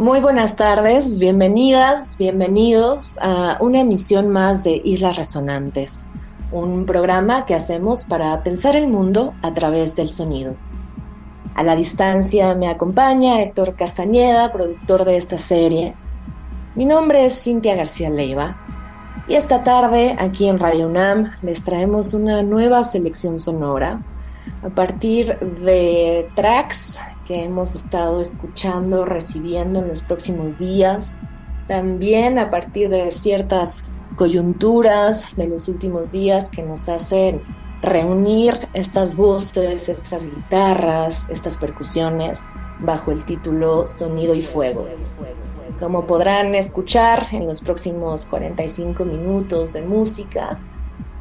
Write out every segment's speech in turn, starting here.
Muy buenas tardes, bienvenidas, bienvenidos a una emisión más de Islas Resonantes, un programa que hacemos para pensar el mundo a través del sonido. A la distancia me acompaña Héctor Castañeda, productor de esta serie. Mi nombre es Cintia García Leiva y esta tarde aquí en Radio UNAM les traemos una nueva selección sonora a partir de tracks que hemos estado escuchando, recibiendo en los próximos días. También a partir de ciertas coyunturas de los últimos días que nos hacen reunir estas voces, estas guitarras, estas percusiones bajo el título Sonido y Fuego. Como podrán escuchar en los próximos 45 minutos de música,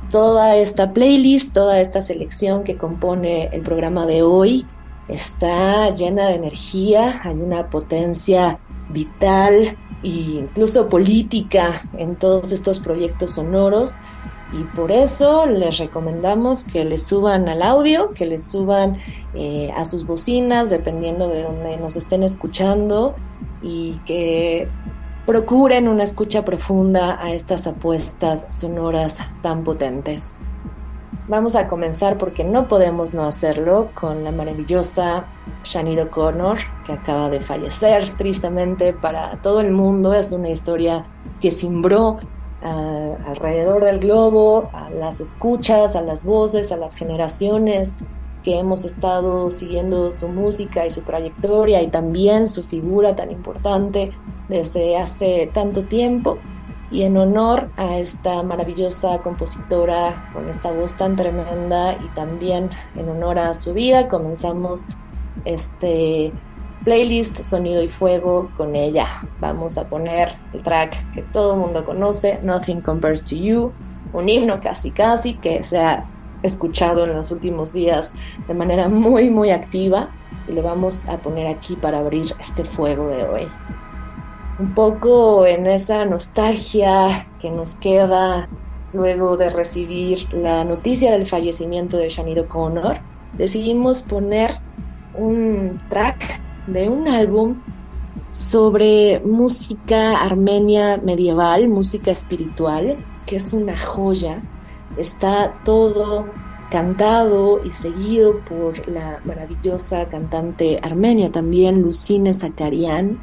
toda esta playlist, toda esta selección que compone el programa de hoy está llena de energía, hay una potencia vital e incluso política en todos estos proyectos sonoros y por eso les recomendamos que les suban al audio, que les suban eh, a sus bocinas, dependiendo de donde nos estén escuchando y que procuren una escucha profunda a estas apuestas sonoras tan potentes. Vamos a comenzar porque no podemos no hacerlo con la maravillosa Shanido O'Connor, que acaba de fallecer tristemente para todo el mundo. Es una historia que simbró ah, alrededor del globo, a las escuchas, a las voces, a las generaciones que hemos estado siguiendo su música y su trayectoria y también su figura tan importante desde hace tanto tiempo y en honor a esta maravillosa compositora con esta voz tan tremenda y también en honor a su vida comenzamos este playlist Sonido y Fuego con ella. Vamos a poner el track que todo el mundo conoce, Nothing Compares to You, un himno casi casi que se ha escuchado en los últimos días de manera muy muy activa y lo vamos a poner aquí para abrir este fuego de hoy un poco en esa nostalgia que nos queda luego de recibir la noticia del fallecimiento de Shanido O'Connor, decidimos poner un track de un álbum sobre música armenia medieval, música espiritual, que es una joya. Está todo cantado y seguido por la maravillosa cantante armenia también, Lucine Zakarian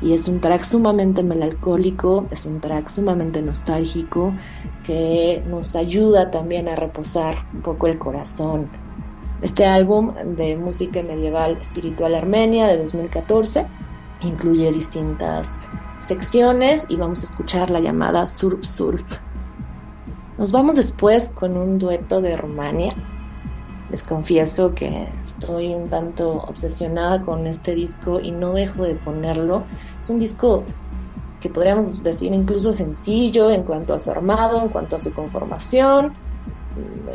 y es un track sumamente melancólico, es un track sumamente nostálgico que nos ayuda también a reposar un poco el corazón. Este álbum de música medieval espiritual armenia de 2014 incluye distintas secciones y vamos a escuchar la llamada Surp Surp. Nos vamos después con un dueto de Rumania les confieso que estoy un tanto obsesionada con este disco y no dejo de ponerlo. Es un disco que podríamos decir incluso sencillo en cuanto a su armado, en cuanto a su conformación,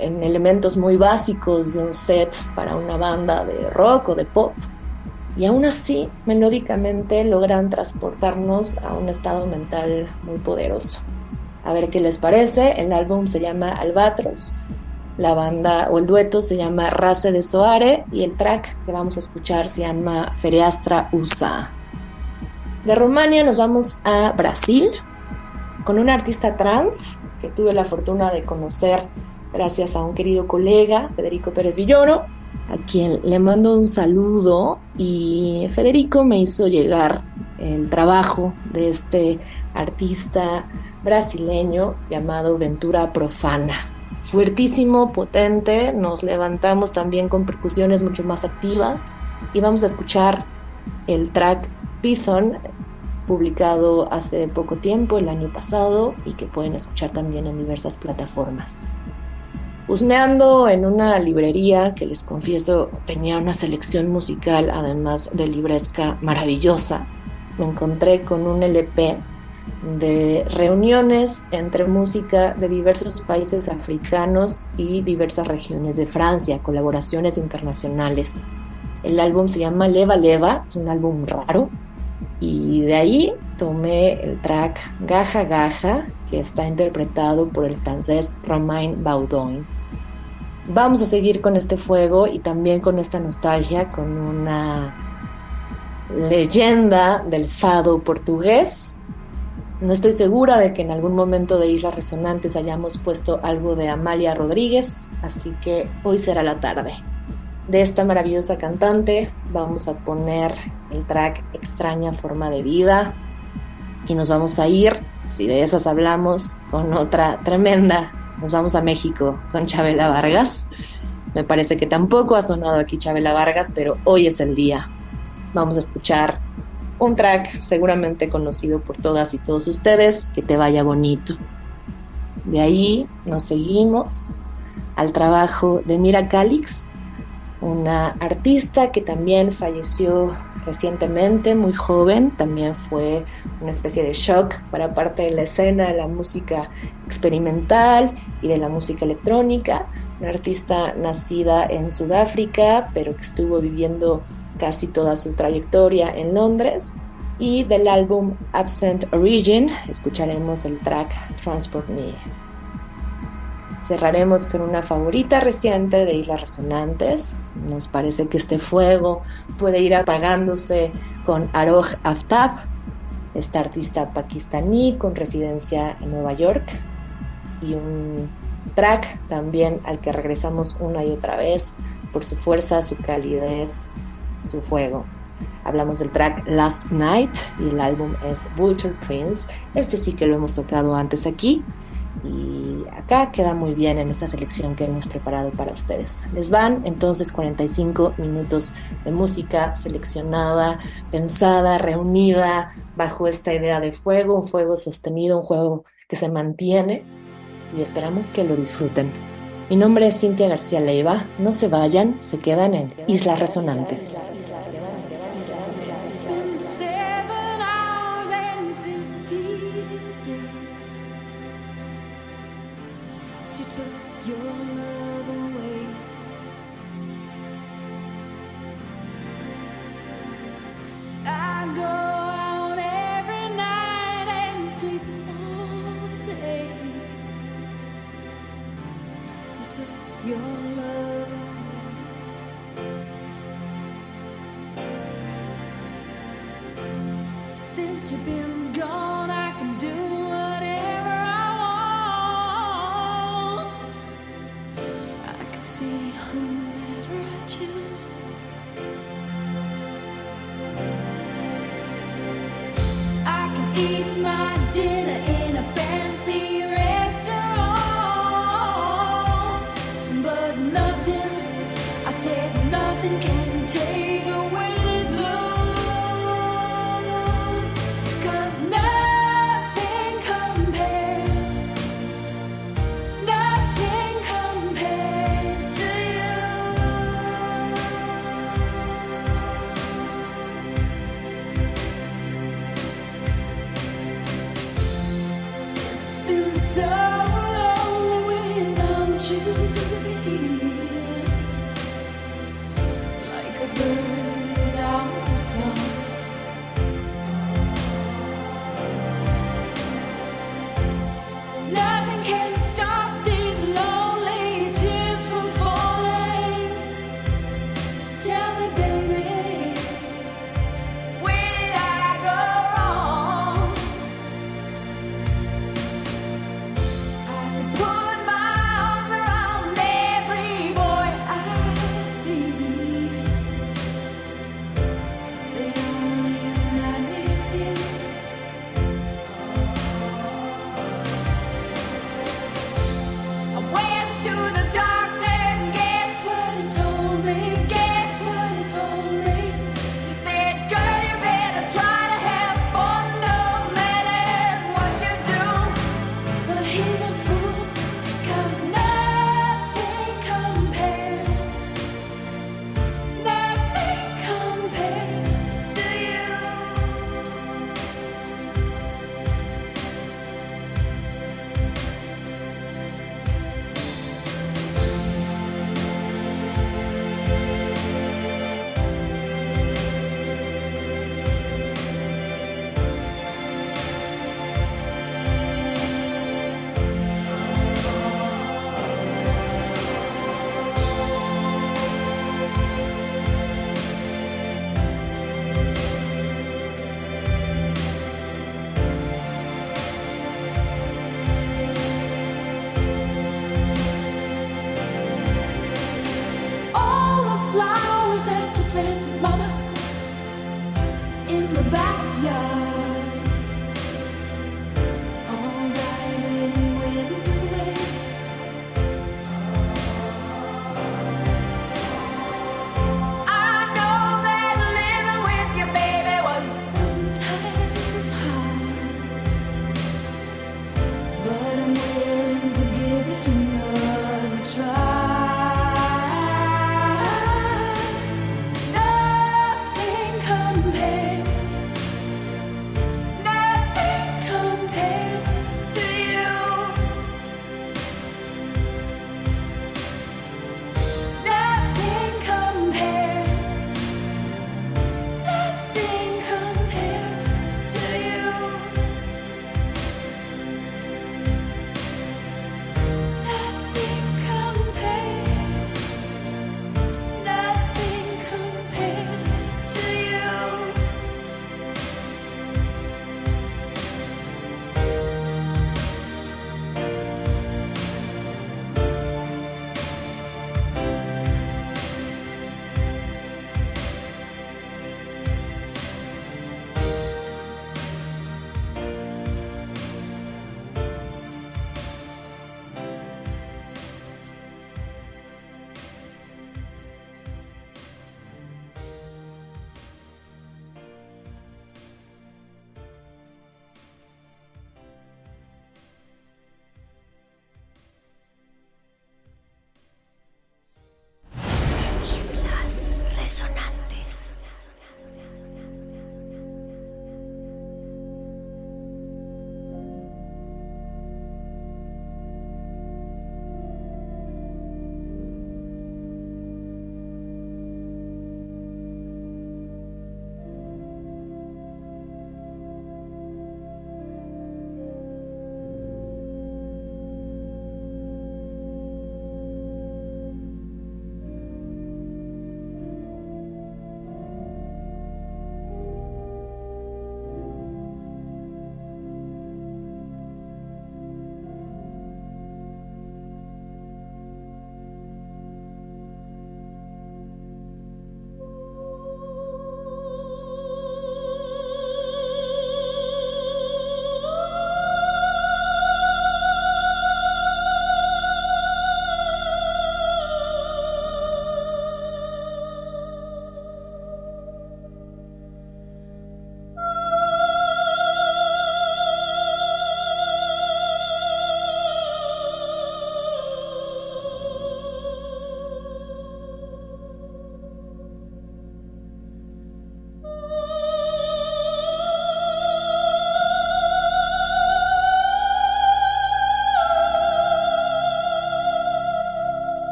en elementos muy básicos de un set para una banda de rock o de pop. Y aún así, melódicamente logran transportarnos a un estado mental muy poderoso. A ver qué les parece, el álbum se llama Albatros la banda o el dueto se llama Race de Soare y el track que vamos a escuchar se llama Feriastra USA. De Rumania nos vamos a Brasil con un artista trans que tuve la fortuna de conocer gracias a un querido colega, Federico Pérez Villoro, a quien le mando un saludo y Federico me hizo llegar el trabajo de este artista brasileño llamado Ventura Profana fuertísimo, potente, nos levantamos también con percusiones mucho más activas. Y vamos a escuchar el track Python publicado hace poco tiempo, el año pasado, y que pueden escuchar también en diversas plataformas. Husmeando en una librería que les confieso tenía una selección musical, además de libresca maravillosa, me encontré con un LP de reuniones entre música de diversos países africanos y diversas regiones de Francia, colaboraciones internacionales. El álbum se llama Leva Leva, es un álbum raro, y de ahí tomé el track Gaja Gaja, que está interpretado por el francés Romain Baudouin. Vamos a seguir con este fuego y también con esta nostalgia, con una leyenda del fado portugués. No estoy segura de que en algún momento de Islas Resonantes hayamos puesto algo de Amalia Rodríguez, así que hoy será la tarde. De esta maravillosa cantante vamos a poner el track Extraña Forma de Vida y nos vamos a ir, si de esas hablamos, con otra tremenda. Nos vamos a México con Chabela Vargas. Me parece que tampoco ha sonado aquí Chabela Vargas, pero hoy es el día vamos a escuchar un track seguramente conocido por todas y todos ustedes, que te vaya bonito. De ahí nos seguimos al trabajo de Mira Calix, una artista que también falleció recientemente, muy joven, también fue una especie de shock para parte de la escena de la música experimental y de la música electrónica, una artista nacida en Sudáfrica, pero que estuvo viviendo casi toda su trayectoria en Londres. Y del álbum Absent Origin escucharemos el track Transport Me. Cerraremos con una favorita reciente de Islas Resonantes. Nos parece que este fuego puede ir apagándose con Aroj Aftab, esta artista pakistaní con residencia en Nueva York. Y un track también al que regresamos una y otra vez por su fuerza, su calidez su fuego. Hablamos del track Last Night y el álbum es Vulture Prince. Este sí que lo hemos tocado antes aquí y acá queda muy bien en esta selección que hemos preparado para ustedes. Les van entonces 45 minutos de música seleccionada, pensada, reunida bajo esta idea de fuego, un fuego sostenido, un juego que se mantiene y esperamos que lo disfruten. Mi nombre es Cintia García Leiva. No se vayan, se quedan en Islas Resonantes. since you've been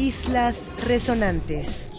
Islas Resonantes.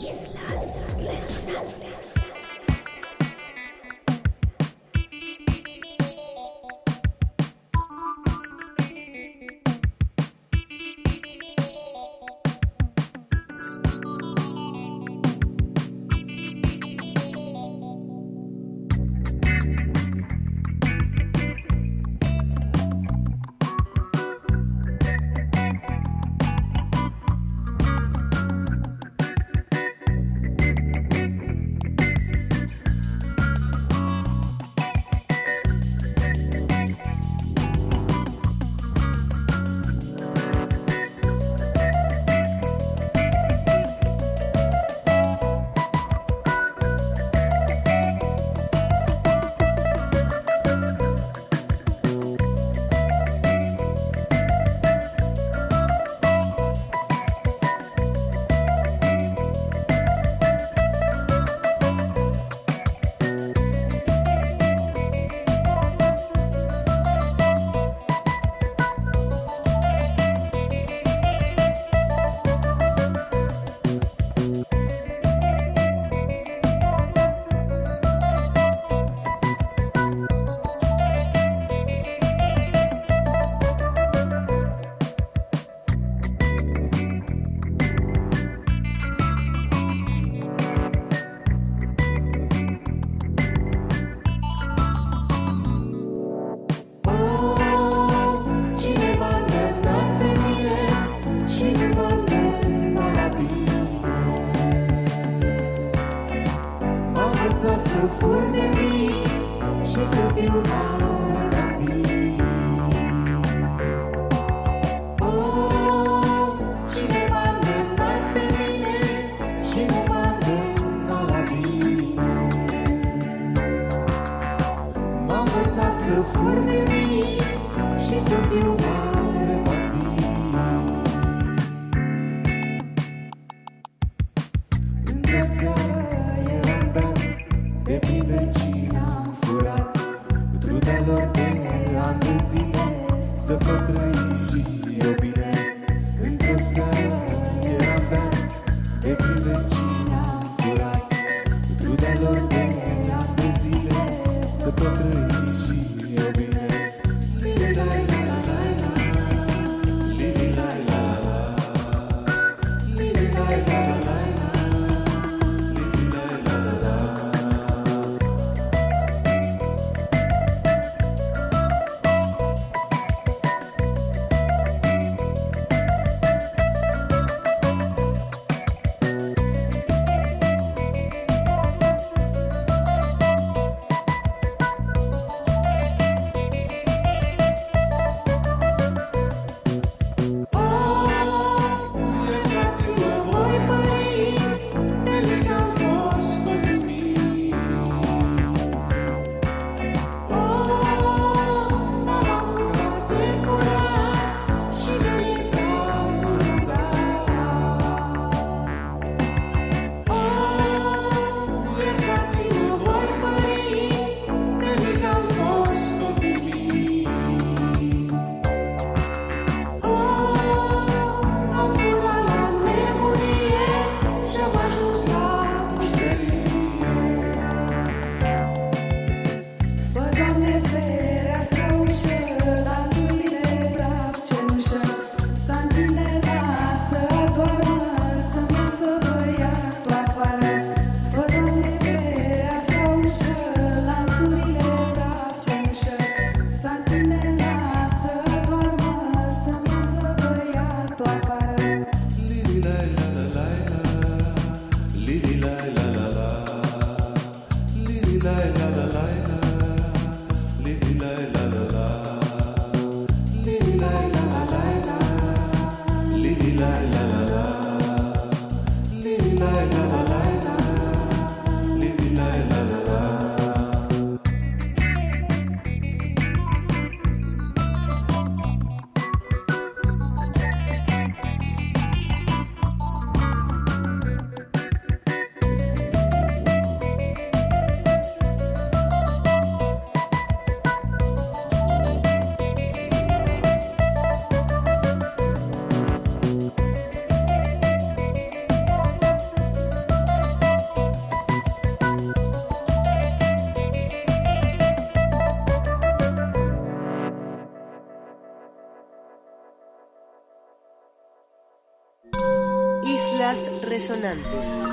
Resonantes.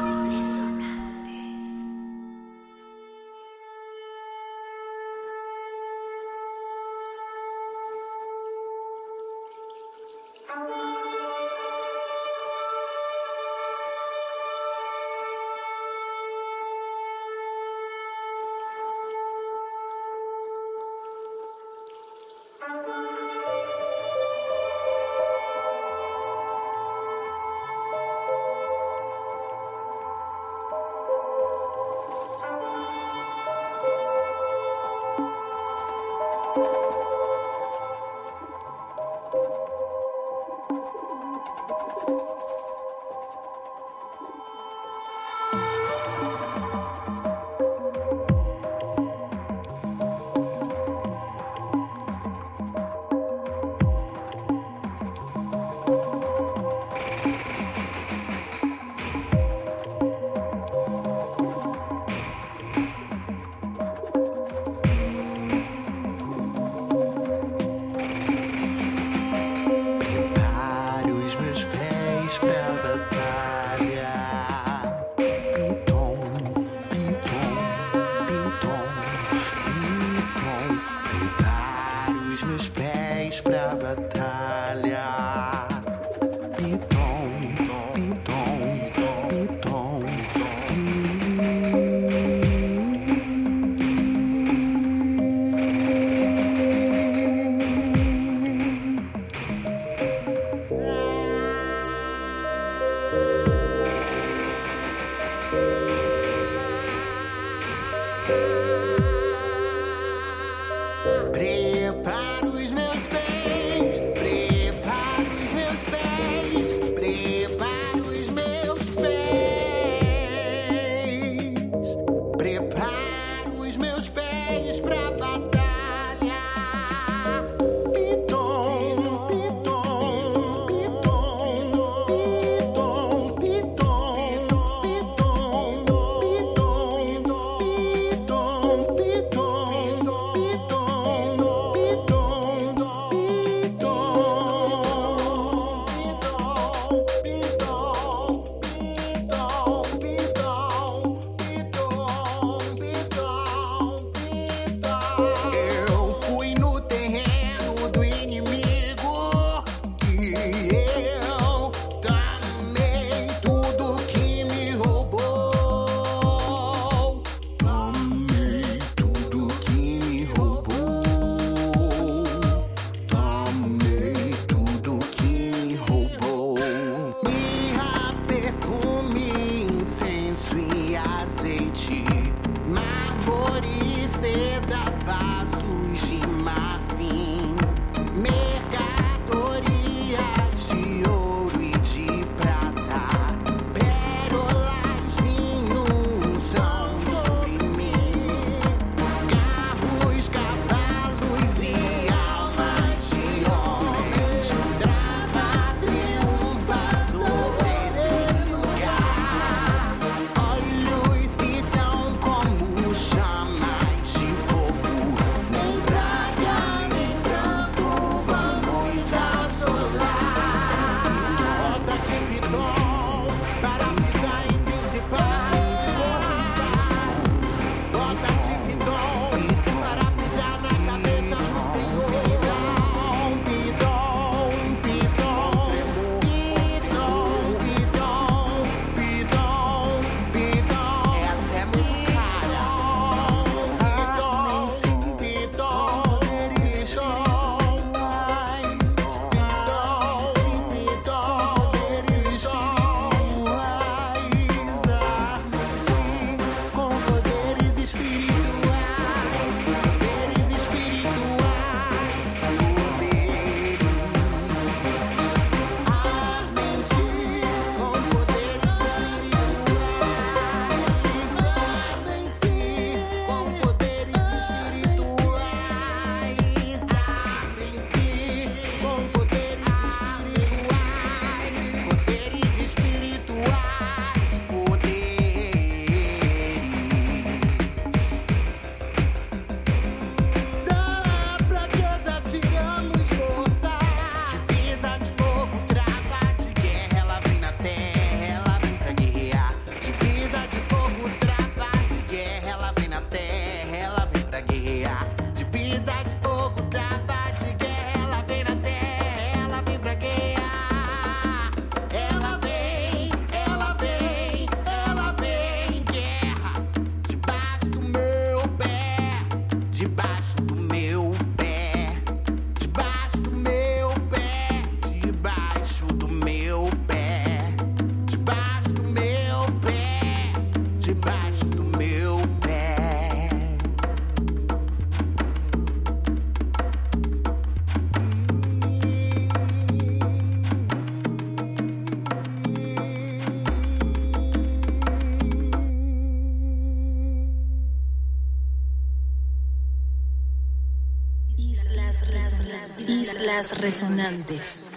Islas Resonantes.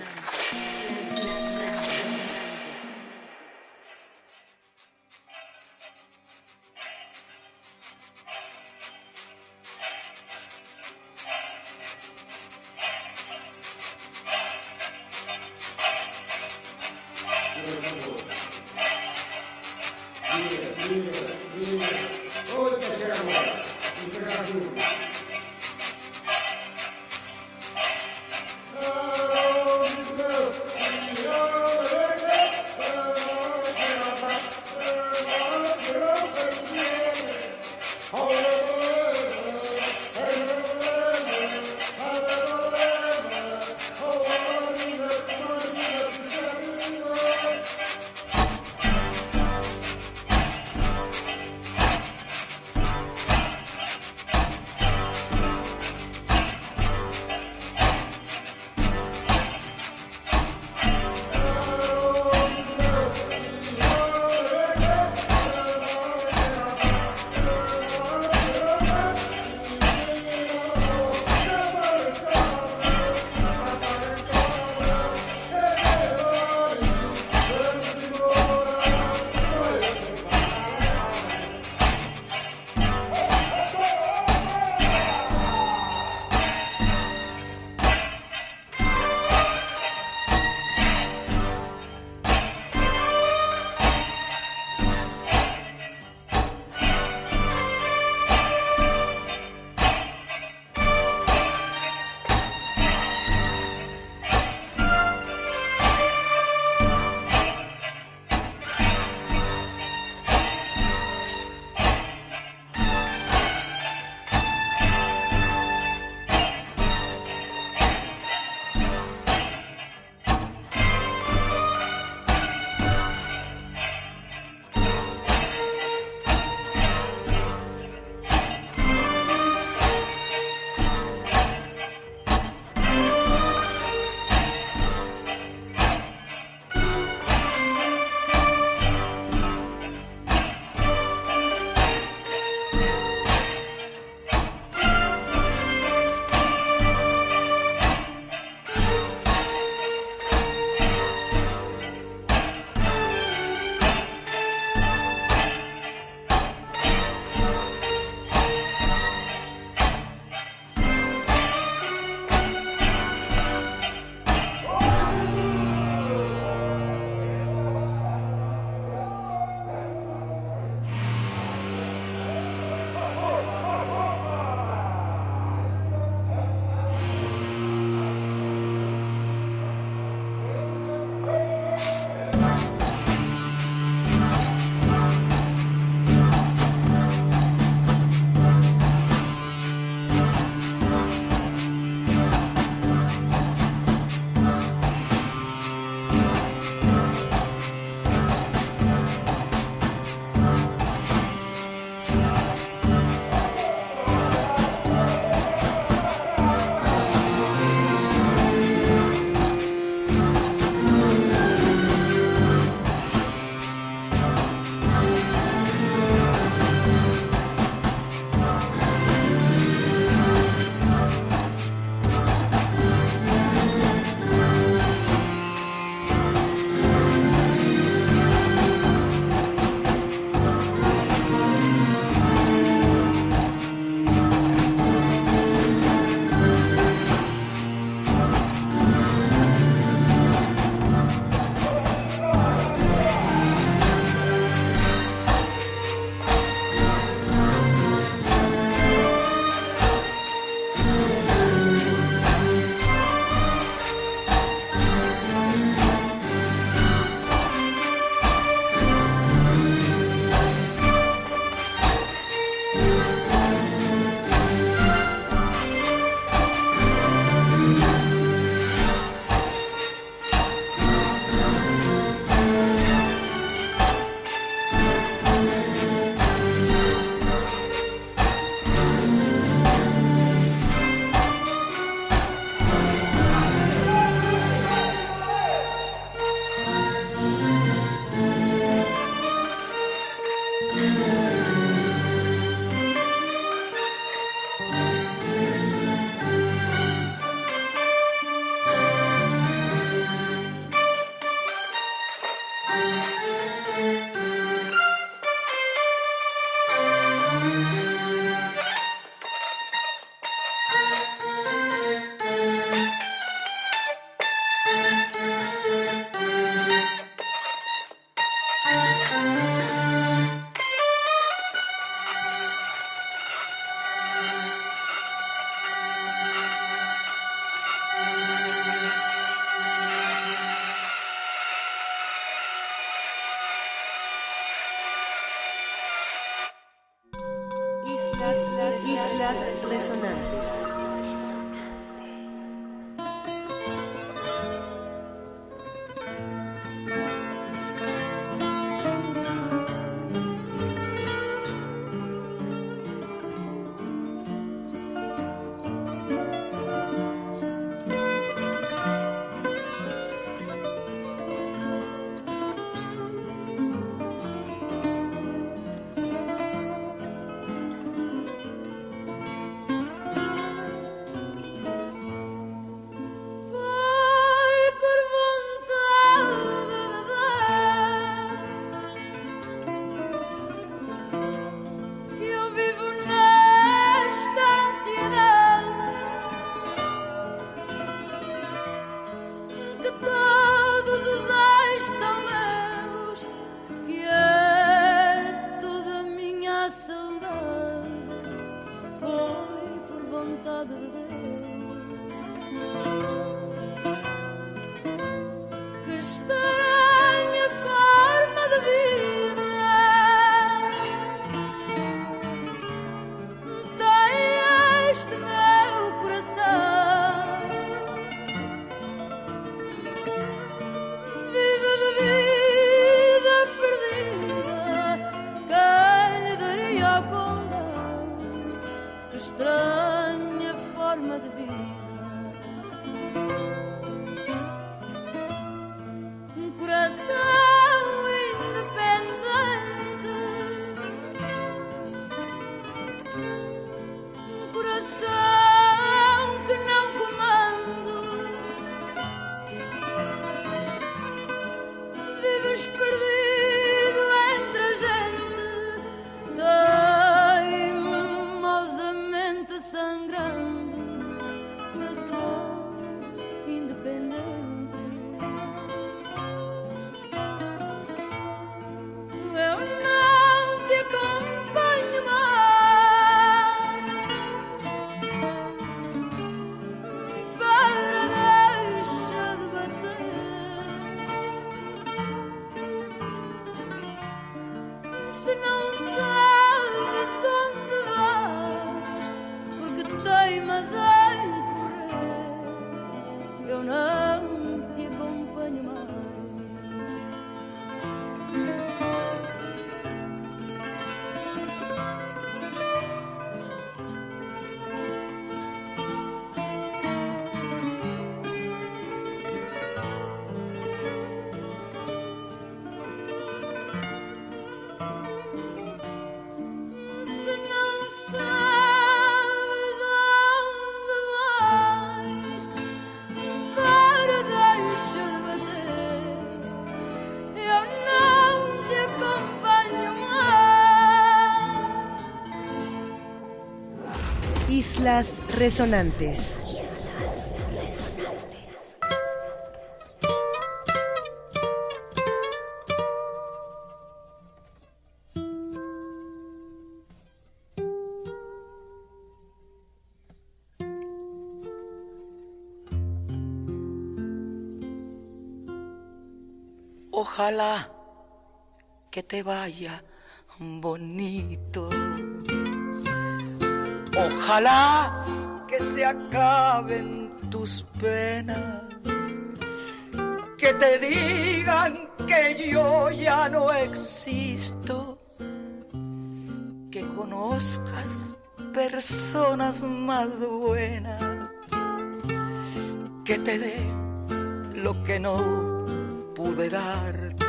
Islas Resonantes. Ojalá que te vaya bonito Ojalá que se acaben tus penas, que te digan que yo ya no existo, que conozcas personas más buenas, que te dé lo que no pude darte,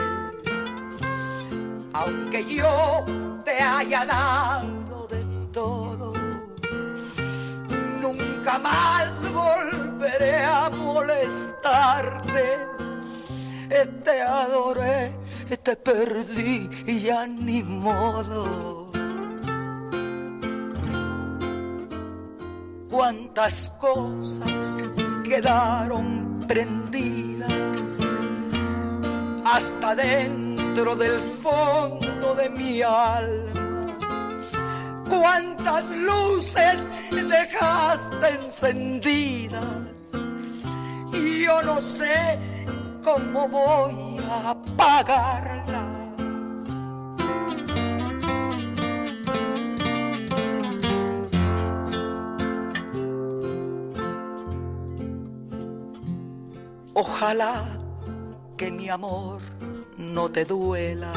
aunque yo te haya dado nunca más volveré a molestarte. Te adoré, te perdí y ya ni modo. Cuántas cosas quedaron prendidas hasta dentro del fondo de mi alma cuántas luces me dejaste encendidas. Y yo no sé cómo voy a apagarlas. Ojalá que mi amor no te duela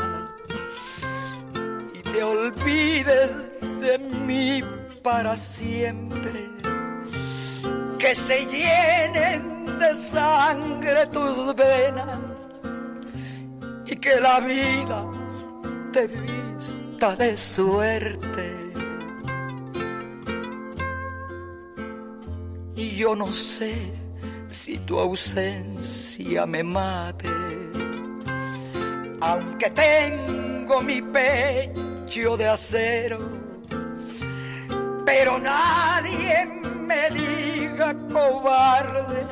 y te olvides de mí para siempre. Que se llenen de sangre tus venas y que la vida te vista de suerte. Y yo no sé si tu ausencia me mate, aunque tengo mi pecho de acero, pero nadie me diga cobarde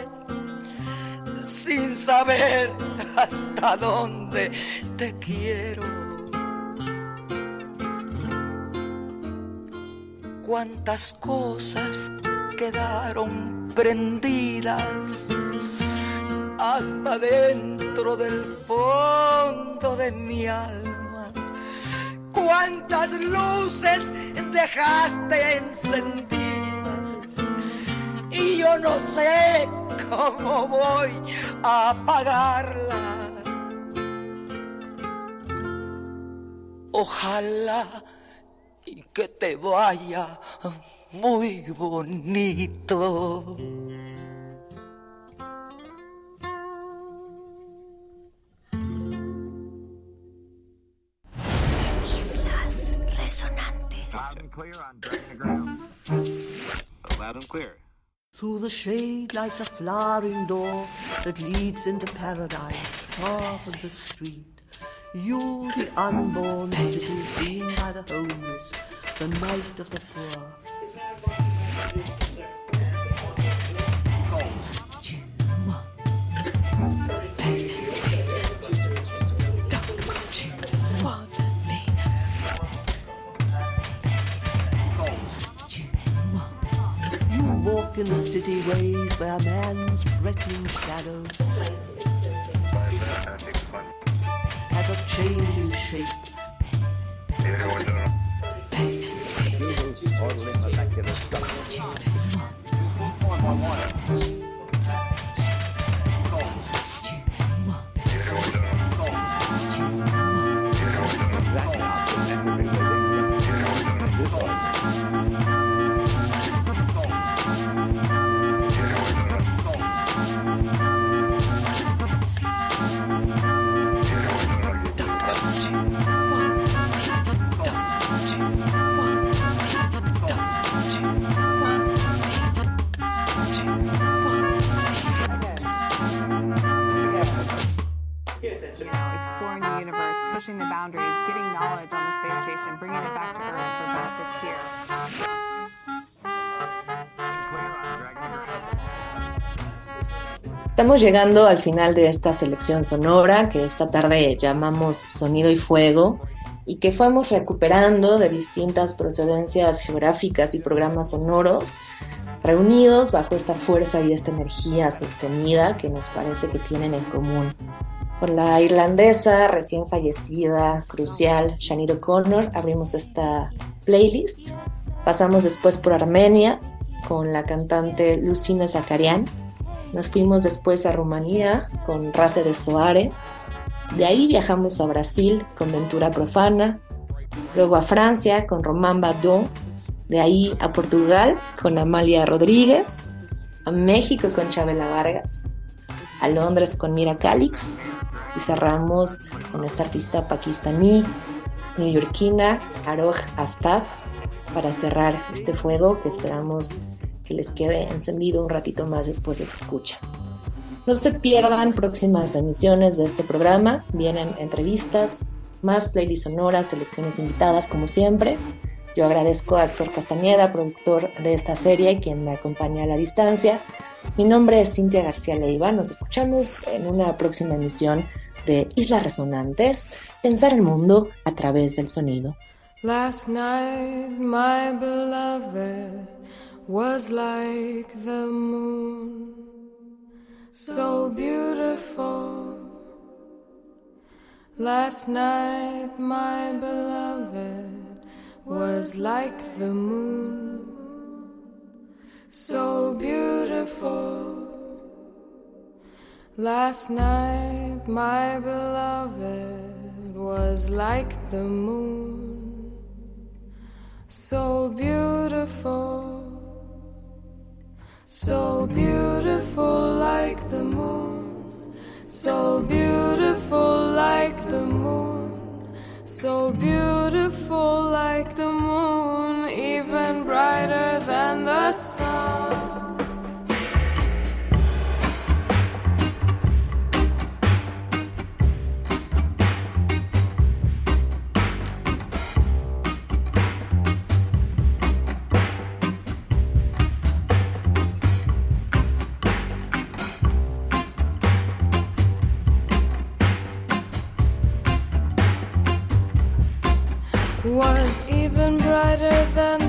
sin saber hasta dónde te quiero. Cuántas cosas quedaron prendidas hasta dentro del fondo de mi alma. Cuántas luces dejaste encendidas y yo no sé cómo voy a apagarla. Ojalá y que te vaya muy bonito. And clear on the Ground. Loud and clear. Through the shade like the flowering door that leads into paradise, top of the street. You, the unborn city seen by the homeless, the night of the poor. You in the city ways where man's threatening shadow has a changing shape. Exploring the universe, pushing the boundaries, getting knowledge on the space station, bringing it back to Earth for benefits here. Estamos llegando al final de esta selección sonora que esta tarde llamamos Sonido y Fuego y que fuimos recuperando de distintas procedencias geográficas y programas sonoros reunidos bajo esta fuerza y esta energía sostenida que nos parece que tienen en común. Con la irlandesa recién fallecida, crucial, Sinead O'Connor, abrimos esta playlist. Pasamos después por Armenia con la cantante Lucina Zakarian. Nos fuimos después a Rumanía con Race de Soare. De ahí viajamos a Brasil con Ventura Profana. Luego a Francia con Román Badon. De ahí a Portugal con Amalia Rodríguez. A México con Chabela Vargas. A Londres con Mira Calix y cerramos con esta artista pakistaní, neoyorquina, Aroj Aftab, para cerrar este fuego que esperamos que les quede encendido un ratito más después de esta escucha. No se pierdan próximas emisiones de este programa, vienen entrevistas, más playlists sonoras, selecciones invitadas como siempre. Yo agradezco a Héctor Castañeda, productor de esta serie, quien me acompaña a la distancia. Mi nombre es Cintia García Leiva. Nos escuchamos en una próxima emisión de Islas Resonantes, pensar el mundo a través del sonido. Last night, my beloved was like the moon, so beautiful. Last night, my beloved was like the moon, so beautiful. Last night, my beloved was like the moon, so beautiful, so beautiful like the moon, so beautiful like the moon, so beautiful like the moon, brighter than the sun. was even brighter than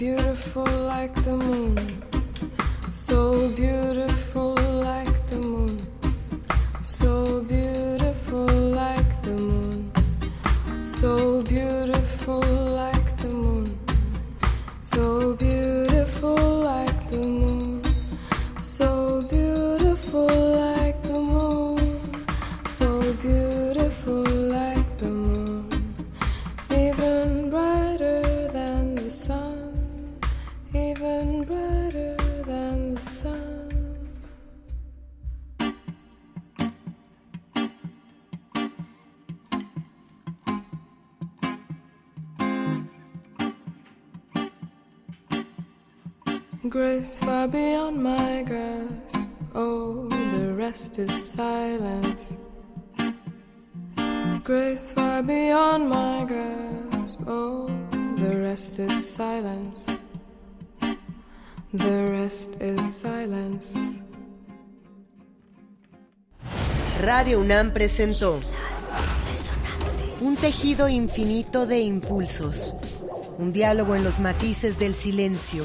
beautiful like the moon. So beautiful like the moon. So beautiful like the moon. So Grace far beyond my grasp. Oh, the rest is silence. Grace far beyond my grasp. Oh, the rest is silence. The rest is silence. Radio UNAM presentó un tejido infinito de impulsos, un diálogo en los matices del silencio.